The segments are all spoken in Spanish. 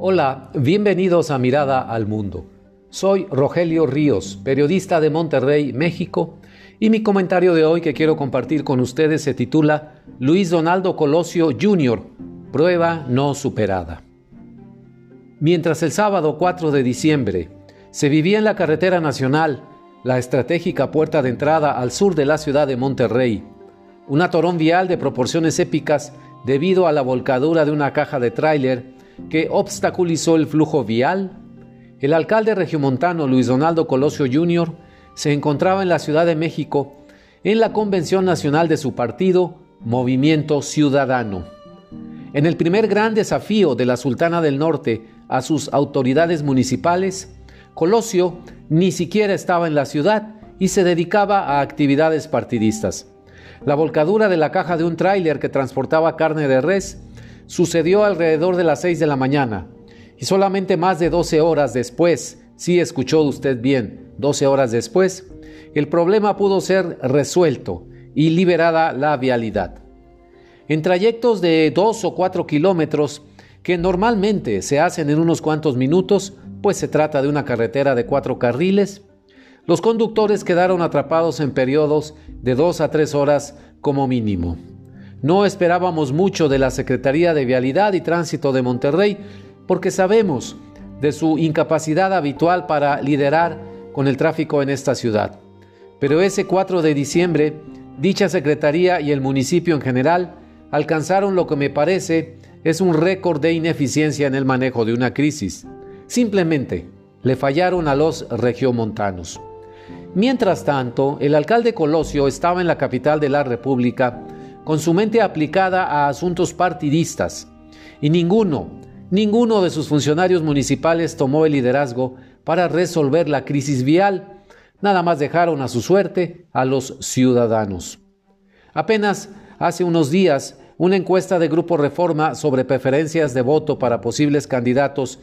Hola, bienvenidos a Mirada al Mundo. Soy Rogelio Ríos, periodista de Monterrey, México, y mi comentario de hoy que quiero compartir con ustedes se titula Luis Donaldo Colosio Jr., prueba no superada. Mientras el sábado 4 de diciembre se vivía en la carretera nacional, la estratégica puerta de entrada al sur de la ciudad de Monterrey, un atorón vial de proporciones épicas debido a la volcadura de una caja de tráiler que obstaculizó el flujo vial, el alcalde regiomontano Luis Donaldo Colosio Jr. se encontraba en la Ciudad de México en la convención nacional de su partido, Movimiento Ciudadano. En el primer gran desafío de la Sultana del Norte a sus autoridades municipales, Colosio ni siquiera estaba en la ciudad y se dedicaba a actividades partidistas. La volcadura de la caja de un tráiler que transportaba carne de res sucedió alrededor de las 6 de la mañana y solamente más de 12 horas después, si escuchó usted bien, 12 horas después, el problema pudo ser resuelto y liberada la vialidad. En trayectos de 2 o 4 kilómetros, que normalmente se hacen en unos cuantos minutos, pues se trata de una carretera de cuatro carriles, los conductores quedaron atrapados en periodos de 2 a 3 horas como mínimo. No esperábamos mucho de la Secretaría de Vialidad y Tránsito de Monterrey porque sabemos de su incapacidad habitual para liderar con el tráfico en esta ciudad. Pero ese 4 de diciembre, dicha Secretaría y el municipio en general alcanzaron lo que me parece es un récord de ineficiencia en el manejo de una crisis. Simplemente le fallaron a los regiomontanos. Mientras tanto, el alcalde Colosio estaba en la capital de la República con su mente aplicada a asuntos partidistas, y ninguno, ninguno de sus funcionarios municipales tomó el liderazgo para resolver la crisis vial, nada más dejaron a su suerte a los ciudadanos. Apenas hace unos días, una encuesta de Grupo Reforma sobre preferencias de voto para posibles candidatos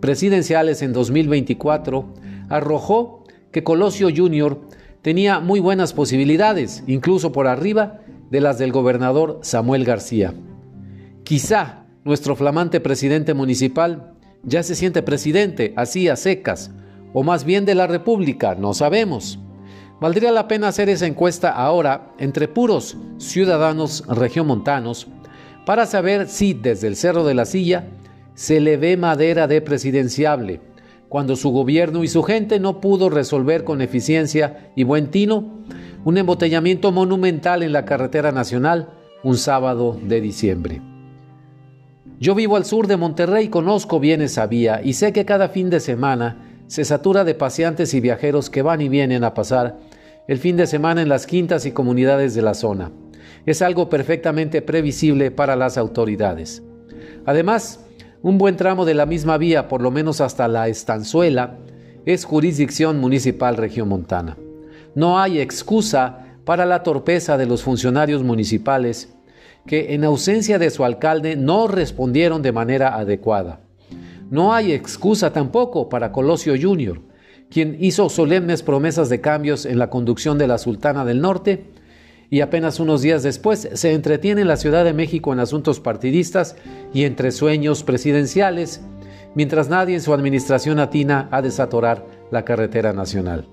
presidenciales en 2024 arrojó que Colosio Jr. tenía muy buenas posibilidades, incluso por arriba de las del gobernador Samuel García. Quizá nuestro flamante presidente municipal ya se siente presidente, así a secas, o más bien de la República, no sabemos. Valdría la pena hacer esa encuesta ahora entre puros ciudadanos regiomontanos para saber si desde el Cerro de la Silla se le ve madera de presidenciable, cuando su gobierno y su gente no pudo resolver con eficiencia y buen tino un embotellamiento monumental en la carretera nacional un sábado de diciembre. Yo vivo al sur de Monterrey, conozco bien esa vía y sé que cada fin de semana se satura de paseantes y viajeros que van y vienen a pasar el fin de semana en las quintas y comunidades de la zona. Es algo perfectamente previsible para las autoridades. Además, un buen tramo de la misma vía, por lo menos hasta la estanzuela, es jurisdicción municipal regiomontana. No hay excusa para la torpeza de los funcionarios municipales que en ausencia de su alcalde no respondieron de manera adecuada. No hay excusa tampoco para Colosio Jr., quien hizo solemnes promesas de cambios en la conducción de la Sultana del Norte y apenas unos días después se entretiene en la Ciudad de México en asuntos partidistas y entre sueños presidenciales, mientras nadie en su administración atina a desatorar la carretera nacional.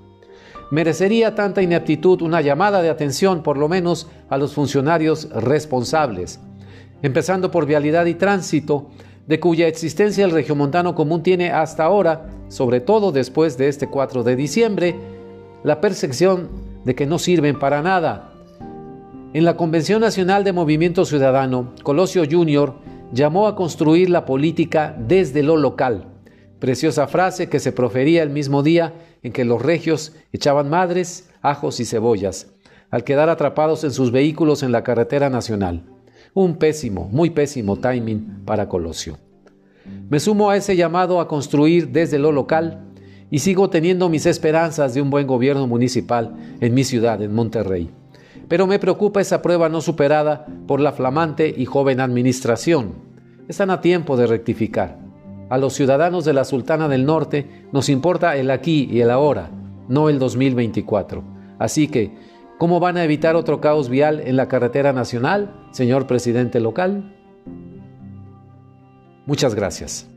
Merecería tanta ineptitud una llamada de atención, por lo menos, a los funcionarios responsables, empezando por vialidad y tránsito, de cuya existencia el regiomontano común tiene hasta ahora, sobre todo después de este 4 de diciembre, la percepción de que no sirven para nada. En la Convención Nacional de Movimiento Ciudadano, Colosio Jr. llamó a construir la política desde lo local, preciosa frase que se profería el mismo día en que los regios echaban madres, ajos y cebollas, al quedar atrapados en sus vehículos en la carretera nacional. Un pésimo, muy pésimo timing para Colosio. Me sumo a ese llamado a construir desde lo local y sigo teniendo mis esperanzas de un buen gobierno municipal en mi ciudad, en Monterrey. Pero me preocupa esa prueba no superada por la flamante y joven administración. Están a tiempo de rectificar. A los ciudadanos de la Sultana del Norte nos importa el aquí y el ahora, no el 2024. Así que, ¿cómo van a evitar otro caos vial en la carretera nacional, señor presidente local? Muchas gracias.